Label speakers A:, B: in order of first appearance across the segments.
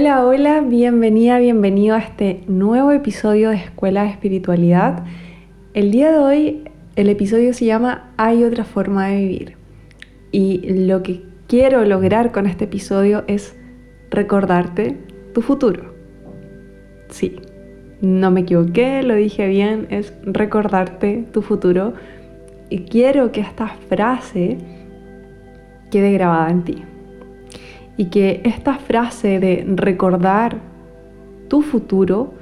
A: Hola, hola, bienvenida, bienvenido a este nuevo episodio de Escuela de Espiritualidad. El día de hoy el episodio se llama Hay otra forma de vivir. Y lo que quiero lograr con este episodio es recordarte tu futuro. Sí, no me equivoqué, lo dije bien, es recordarte tu futuro. Y quiero que esta frase quede grabada en ti y que esta frase de recordar tu futuro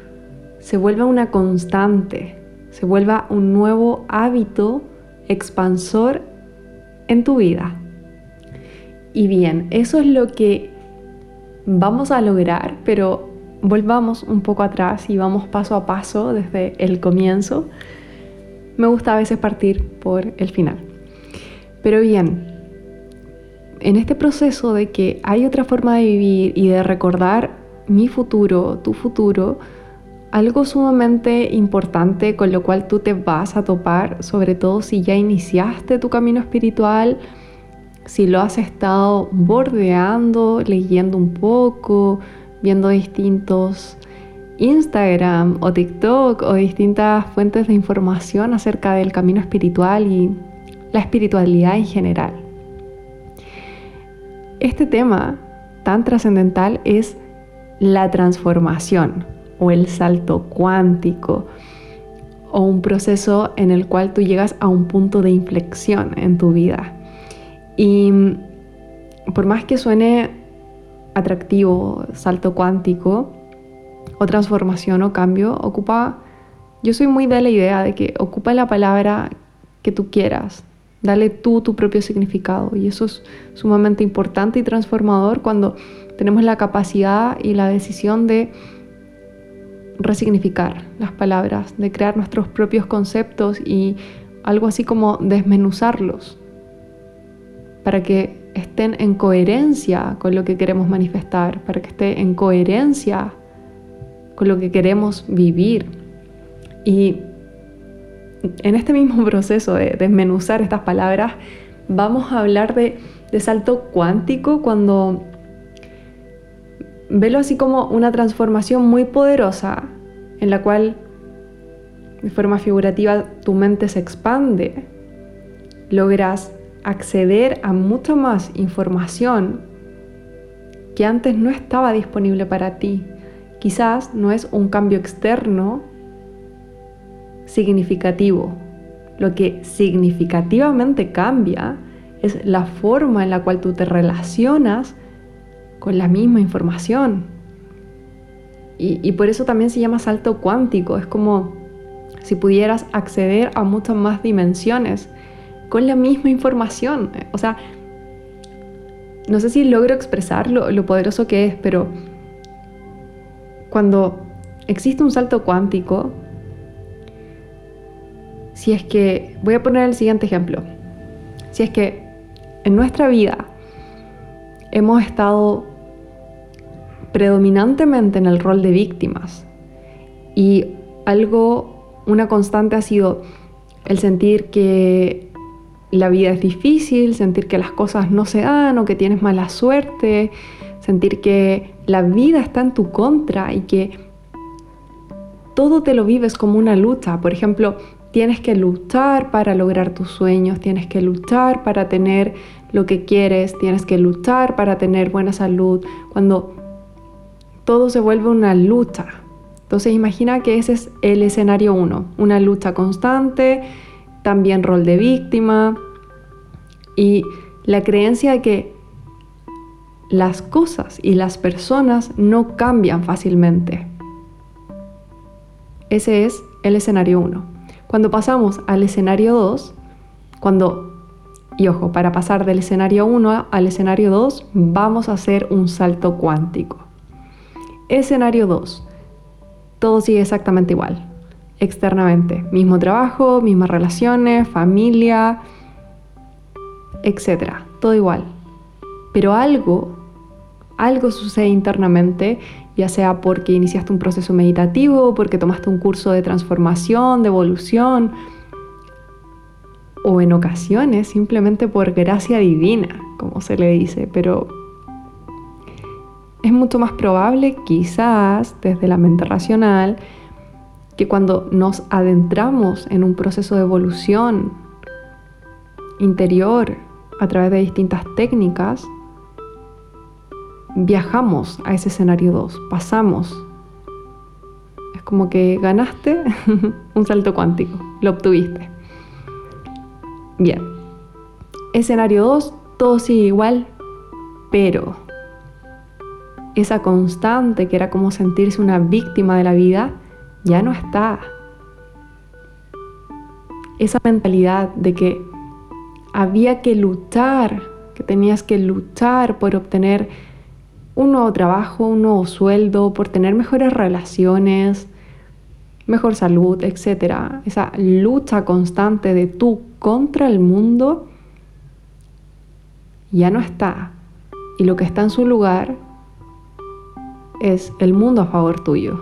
A: se vuelva una constante, se vuelva un nuevo hábito expansor en tu vida. Y bien, eso es lo que vamos a lograr, pero volvamos un poco atrás y vamos paso a paso desde el comienzo. Me gusta a veces partir por el final. Pero bien, en este proceso de que hay otra forma de vivir y de recordar mi futuro, tu futuro, algo sumamente importante con lo cual tú te vas a topar, sobre todo si ya iniciaste tu camino espiritual, si lo has estado bordeando, leyendo un poco, viendo distintos Instagram o TikTok o distintas fuentes de información acerca del camino espiritual y la espiritualidad en general. Este tema tan trascendental es la transformación o el salto cuántico o un proceso en el cual tú llegas a un punto de inflexión en tu vida. Y por más que suene atractivo, salto cuántico o transformación o cambio, ocupa, yo soy muy de la idea de que ocupa la palabra que tú quieras, Dale tú tu propio significado y eso es sumamente importante y transformador cuando tenemos la capacidad y la decisión de resignificar las palabras, de crear nuestros propios conceptos y algo así como desmenuzarlos para que estén en coherencia con lo que queremos manifestar, para que esté en coherencia con lo que queremos vivir. Y en este mismo proceso de desmenuzar estas palabras, vamos a hablar de, salto cuántico cuando velo así como una transformación muy poderosa en la cual de forma figurativa tu mente se expande, logras acceder a mucha más información que antes no estaba disponible para ti. Quizás no es un cambio externo significativo. Lo que significativamente cambia es la forma en la cual tú te relacionas con la misma información. Y, por eso también se llama salto cuántico. Es como si pudieras acceder a muchas más dimensiones con la misma información. O sea, no sé si logro expresar lo, lo poderoso que es, pero cuando existe un salto cuántico, si es que, voy a poner el siguiente ejemplo, si es que en nuestra vida hemos estado predominantemente en el rol de víctimas y algo, una constante ha sido el sentir que la vida es difícil, sentir que las cosas no se dan o que tienes mala suerte, sentir que la vida está en tu contra y que todo te lo vives como una lucha. Por ejemplo, Tienes que luchar para lograr tus sueños, tienes que luchar para tener lo que quieres, tienes que luchar para tener buena salud. Cuando todo se vuelve una lucha. Entonces imagina que ese es el escenario uno, una lucha constante, también rol de víctima y la creencia de que las cosas y las personas no cambian fácilmente. Ese es el escenario 1. Cuando pasamos al escenario 2, cuando, y ojo, para pasar del escenario 1 al escenario 2, vamos a hacer un salto cuántico. Escenario 2, todo sigue exactamente igual, externamente, mismo trabajo, mismas relaciones, familia, etc. Todo igual. Pero algo, algo sucede internamente ya sea porque iniciaste un proceso meditativo, porque tomaste un curso de transformación, de evolución, o en ocasiones simplemente por gracia divina, como se le dice, pero es mucho más probable, quizás desde la mente racional, que cuando nos adentramos en un proceso de evolución interior a través de distintas técnicas, viajamos a ese escenario 2, pasamos. Es como que ganaste un salto cuántico, lo obtuviste. Bien, escenario 2, todo sigue igual, pero esa constante que era como sentirse una víctima de la vida, ya no está. Esa mentalidad de que había que luchar, que tenías que luchar por obtener un nuevo trabajo, un nuevo sueldo, por tener mejores relaciones, mejor salud, etc. Esa lucha constante de tú contra el mundo ya no está. Y lo que está en su lugar es el mundo a favor tuyo.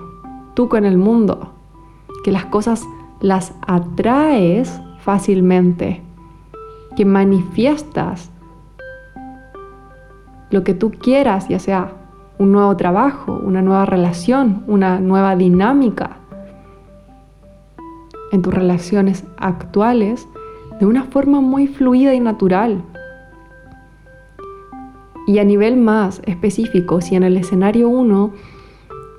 A: Tú con el mundo. Que las cosas las atraes fácilmente. Que manifiestas lo que tú quieras, ya sea un nuevo trabajo, una nueva relación, una nueva dinámica en tus relaciones actuales de una forma muy fluida y natural. Y a nivel más específico, si en el escenario 1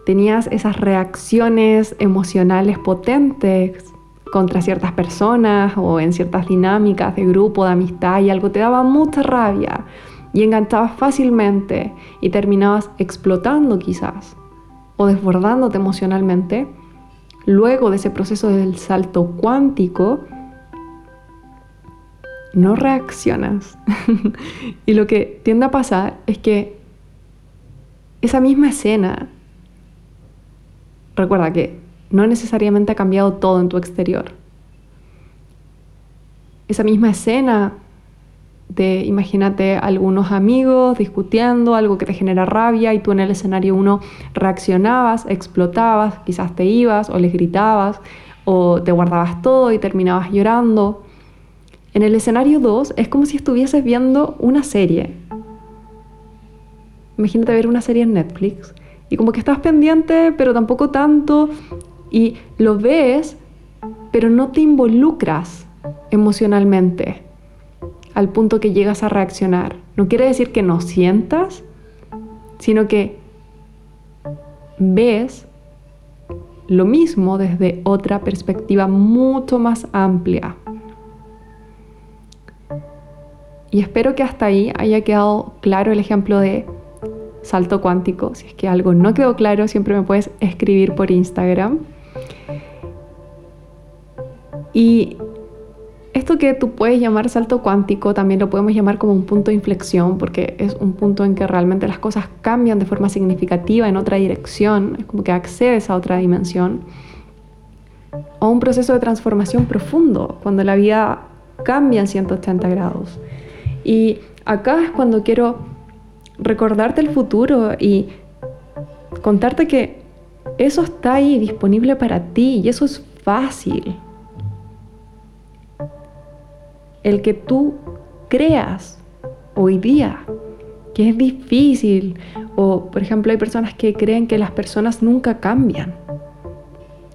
A: tenías esas reacciones emocionales potentes contra ciertas personas o en ciertas dinámicas de grupo, de amistad y algo te daba mucha rabia y enganchabas fácilmente y terminabas explotando quizás o desbordándote emocionalmente, luego de ese proceso del salto cuántico, no reaccionas. y lo que tiende a pasar es que esa misma escena, recuerda que no necesariamente ha cambiado todo en tu exterior. Esa misma escena imagínate, algunos amigos discutiendo, algo que te genera rabia y tú en el escenario uno reaccionabas, explotabas, quizás te ibas o les gritabas o te guardabas todo y terminabas llorando en el escenario 2 es como si estuvieses viendo una serie. Imagínate ver una serie en Netflix y como que estás pendiente, pero tampoco tanto, y lo ves, pero no te involucras emocionalmente al punto que llegas a reaccionar. No quiere decir que no sientas, sino que ves lo mismo desde otra perspectiva mucho más amplia. Y espero que hasta ahí haya quedado claro el ejemplo de salto cuántico. Si es que algo no quedó claro, siempre me puedes escribir por Instagram. Y esto que tú puedes llamar salto cuántico también lo podemos llamar como un punto de inflexión porque es un punto en que realmente las cosas cambian de forma significativa en otra dirección, es como que accedes a otra dimensión. O un proceso de transformación profundo, cuando la vida cambia en 180 grados. Y acá es cuando quiero recordarte el futuro y contarte que eso está ahí disponible para ti y eso es fácil. El que tú creas hoy día que es difícil o por ejemplo hay personas que creen que las personas nunca cambian,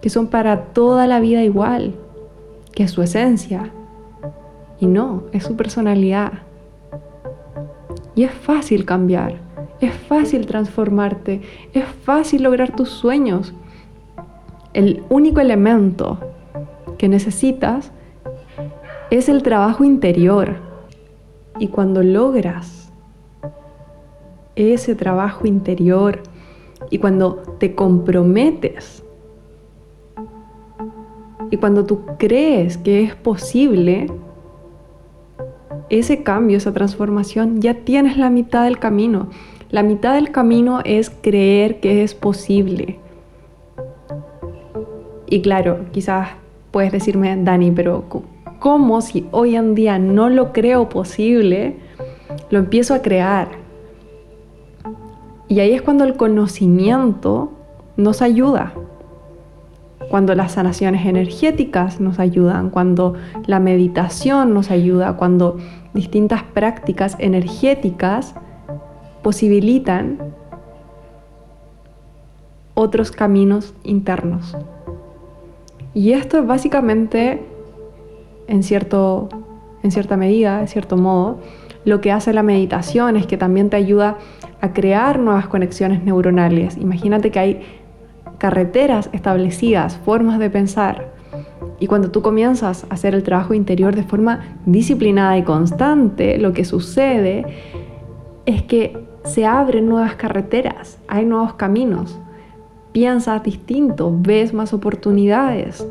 A: que son para toda la vida igual, que es su esencia. Y no, es su personalidad. Y es fácil cambiar, es fácil transformarte, es fácil lograr tus sueños. El único elemento que necesitas es el trabajo interior. Y cuando logras ese trabajo interior y cuando te comprometes y cuando tú crees que es posible, ese cambio, esa transformación, ya tienes la mitad del camino. La mitad del camino es creer que es posible. Y claro, quizás puedes decirme, Dani, pero ¿cómo si hoy en día no lo creo posible, lo empiezo a crear? Y ahí es cuando el conocimiento nos ayuda cuando las sanaciones energéticas nos ayudan, cuando la meditación nos ayuda, cuando distintas prácticas energéticas posibilitan otros caminos internos. Y esto es básicamente, en, cierto, en cierta medida, de cierto modo, lo que hace la meditación es que también te ayuda a crear nuevas conexiones neuronales. Imagínate que hay carreteras establecidas, formas de pensar. Y cuando tú comienzas a hacer el trabajo interior de forma disciplinada y constante, lo que sucede es que se abren nuevas carreteras, hay nuevos caminos, piensas distinto, ves más oportunidades.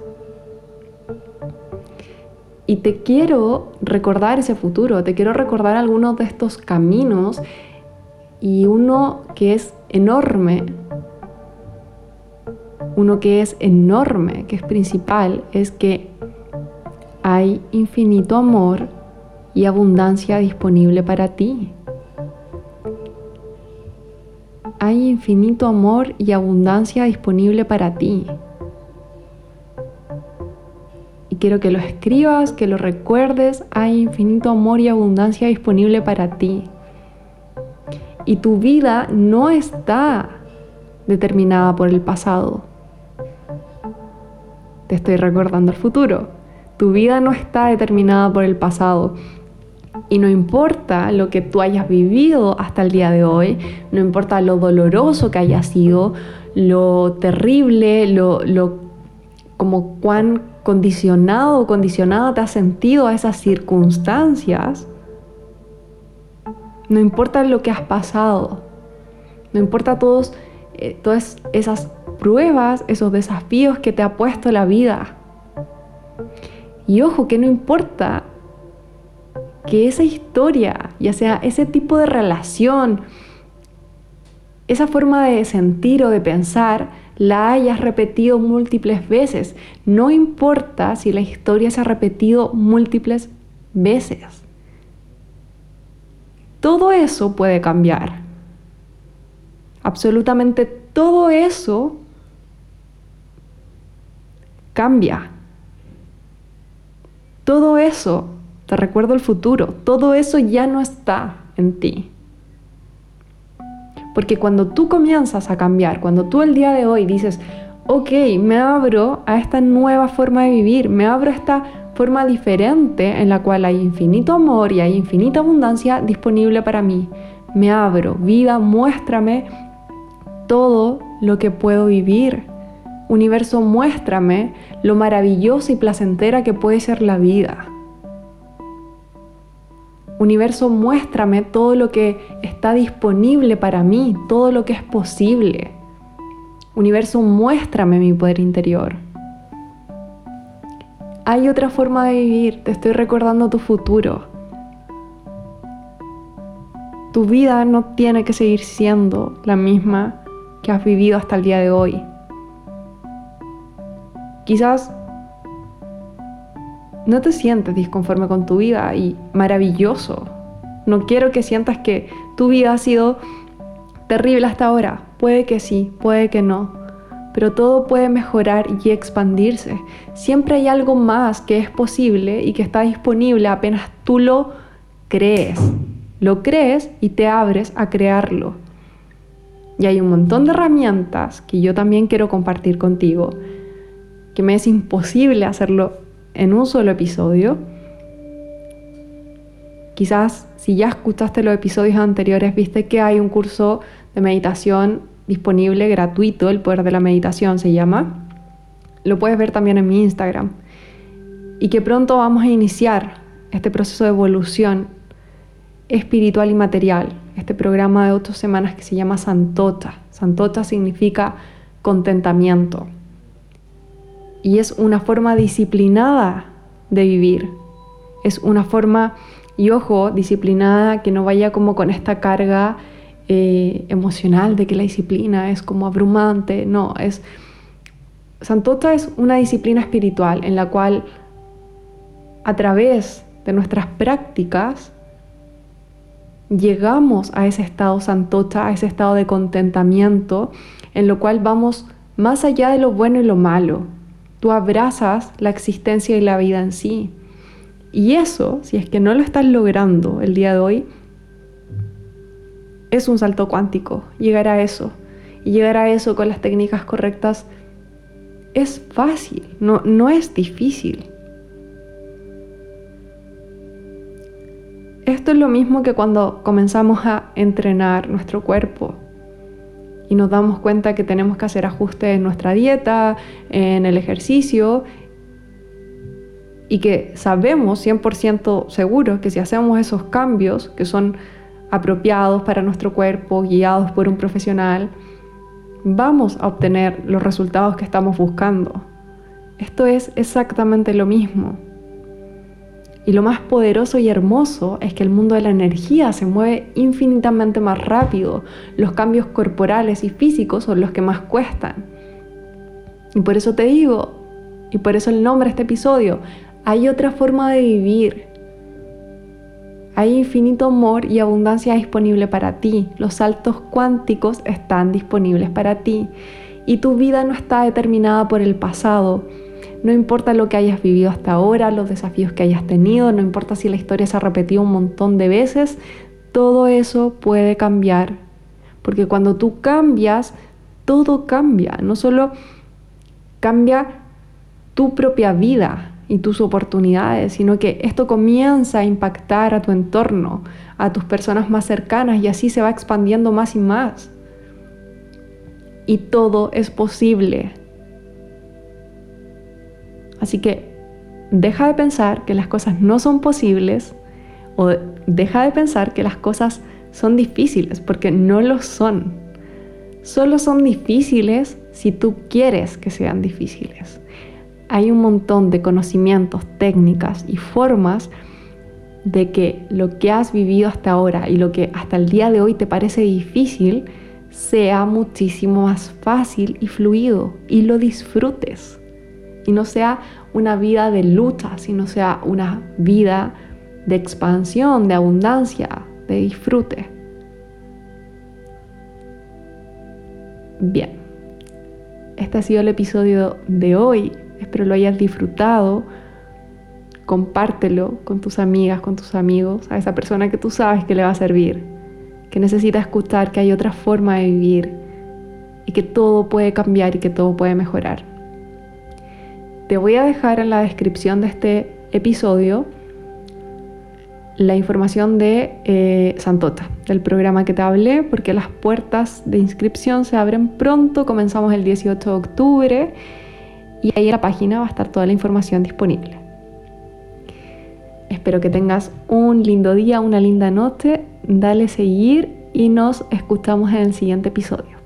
A: Y te quiero recordar ese futuro, te quiero recordar algunos de estos caminos y uno que es enorme, uno que es enorme, que es principal, es que hay infinito amor y abundancia disponible para ti. Hay infinito amor y abundancia disponible para ti. Quiero que lo escribas, que lo recuerdes. Hay infinito amor y abundancia disponible para ti. Y tu vida no está determinada por el pasado. Te estoy recordando el futuro. Tu vida no está determinada por el pasado. Y no importa lo que tú hayas vivido hasta el día de hoy, no importa lo doloroso que haya sido, lo terrible, lo, lo como cuán condicionado o condicionada te has sentido a esas circunstancias, no importa lo que has pasado, no importa todos, eh, todas esas pruebas, esos desafíos que te ha puesto la vida. Y ojo, que no importa que esa historia, ya sea ese tipo de relación, esa forma de sentir o de pensar, la hayas repetido múltiples veces. No importa si la historia se ha repetido múltiples veces. Todo eso puede cambiar. Absolutamente todo eso cambia. Todo eso te recuerdo el futuro. Todo eso ya no está en ti. Porque cuando tú comienzas a cambiar, cuando tú el día de hoy dices, ok, me abro a esta nueva forma de vivir, me abro a esta forma diferente en la cual hay infinito amor y hay infinita abundancia disponible para mí. Me abro, vida, muéstrame todo lo que puedo vivir. Universo, muéstrame lo maravillosa y placentera que puede ser la vida. Universo, muéstrame todo lo que está disponible para mí, todo lo que es posible. Universo, muéstrame mi poder interior. Hay otra forma de vivir, te estoy recordando tu futuro. Tu vida no tiene que seguir siendo la misma que has vivido hasta el día de hoy. Quizás no te sientes disconforme con tu vida y maravilloso. No quiero que sientas que tu vida ha sido terrible hasta ahora. Puede que sí, puede que no. Pero todo puede mejorar y expandirse. Siempre hay algo más que es posible y que está disponible apenas tú lo crees. Lo crees y te abres a crearlo. Y hay un montón de herramientas que yo también quiero compartir contigo, que me es imposible hacerlo en un solo episodio. Quizás si ya escuchaste los episodios anteriores, viste que hay un curso de meditación disponible gratuito, el poder de la meditación se llama. Lo puedes ver también en mi Instagram. Y que pronto vamos a iniciar este proceso de evolución espiritual y material, este programa de ocho semanas que se llama Santota. Santota significa contentamiento y es una forma disciplinada de vivir. Es una forma, y ojo, disciplinada que no vaya como con esta carga eh, emocional de que la disciplina es como abrumante. No, es... Santota es una disciplina espiritual en la cual a través de nuestras prácticas llegamos a ese estado santota, a ese estado de contentamiento, en lo cual vamos más allá de lo bueno y lo malo, Tú abrazas la existencia y la vida en sí. Y eso, si es que no lo estás logrando el día de hoy, es un salto cuántico, llegar a eso. Y llegar a eso con las técnicas correctas es fácil, no, no es difícil. Esto es lo mismo que cuando comenzamos a entrenar nuestro cuerpo y nos damos cuenta que tenemos que hacer ajustes en nuestra dieta, en el ejercicio y que sabemos 100% seguro que si hacemos esos cambios que son apropiados para nuestro cuerpo, guiados por un profesional, vamos a obtener los resultados que estamos buscando. Esto es exactamente lo mismo. Y lo más poderoso y hermoso es que el mundo de la energía se mueve infinitamente más rápido. Los cambios corporales y físicos son los que más cuestan. Y por eso te digo, y por eso el nombre de este episodio, hay otra forma de vivir. Hay infinito amor y abundancia disponible para ti. Los saltos cuánticos están disponibles para ti. Y tu vida no está determinada por el pasado. No importa lo que hayas vivido hasta ahora, los desafíos que hayas tenido, no importa si la historia se ha repetido un montón de veces, todo eso puede cambiar. Porque cuando tú cambias, todo cambia. No solo cambia tu propia vida, y tus oportunidades, sino que esto comienza a impactar a tu entorno, a tus personas más cercanas y así se va expandiendo más y más. Y todo es posible. Así que deja de pensar que las cosas no son posibles o deja de pensar que las cosas son difíciles, porque no lo son. Solo son difíciles si tú quieres que sean difíciles hay un montón de conocimientos, técnicas y formas de que lo que has vivido hasta ahora y lo que hasta el día de hoy te parece difícil sea muchísimo más fácil y fluido y lo disfrutes. Y no sea una vida de lucha, sino sea una vida de expansión, de abundancia, de disfrute. Bien, este ha sido el episodio de hoy. Espero lo hayas disfrutado. Compártelo con tus amigas, con tus amigos, a esa persona que tú sabes que le va a servir, que necesita escuchar que hay otra forma de vivir y que todo puede cambiar y que todo puede mejorar. Te voy a dejar en la descripción de este episodio la información de eh, Santota, del programa que te hablé, porque las puertas de inscripción se abren pronto, comenzamos el 18 de octubre y ahí en la página va a estar toda la información disponible. Espero que tengas un lindo día, una linda noche, dale seguir y nos escuchamos en el siguiente episodio.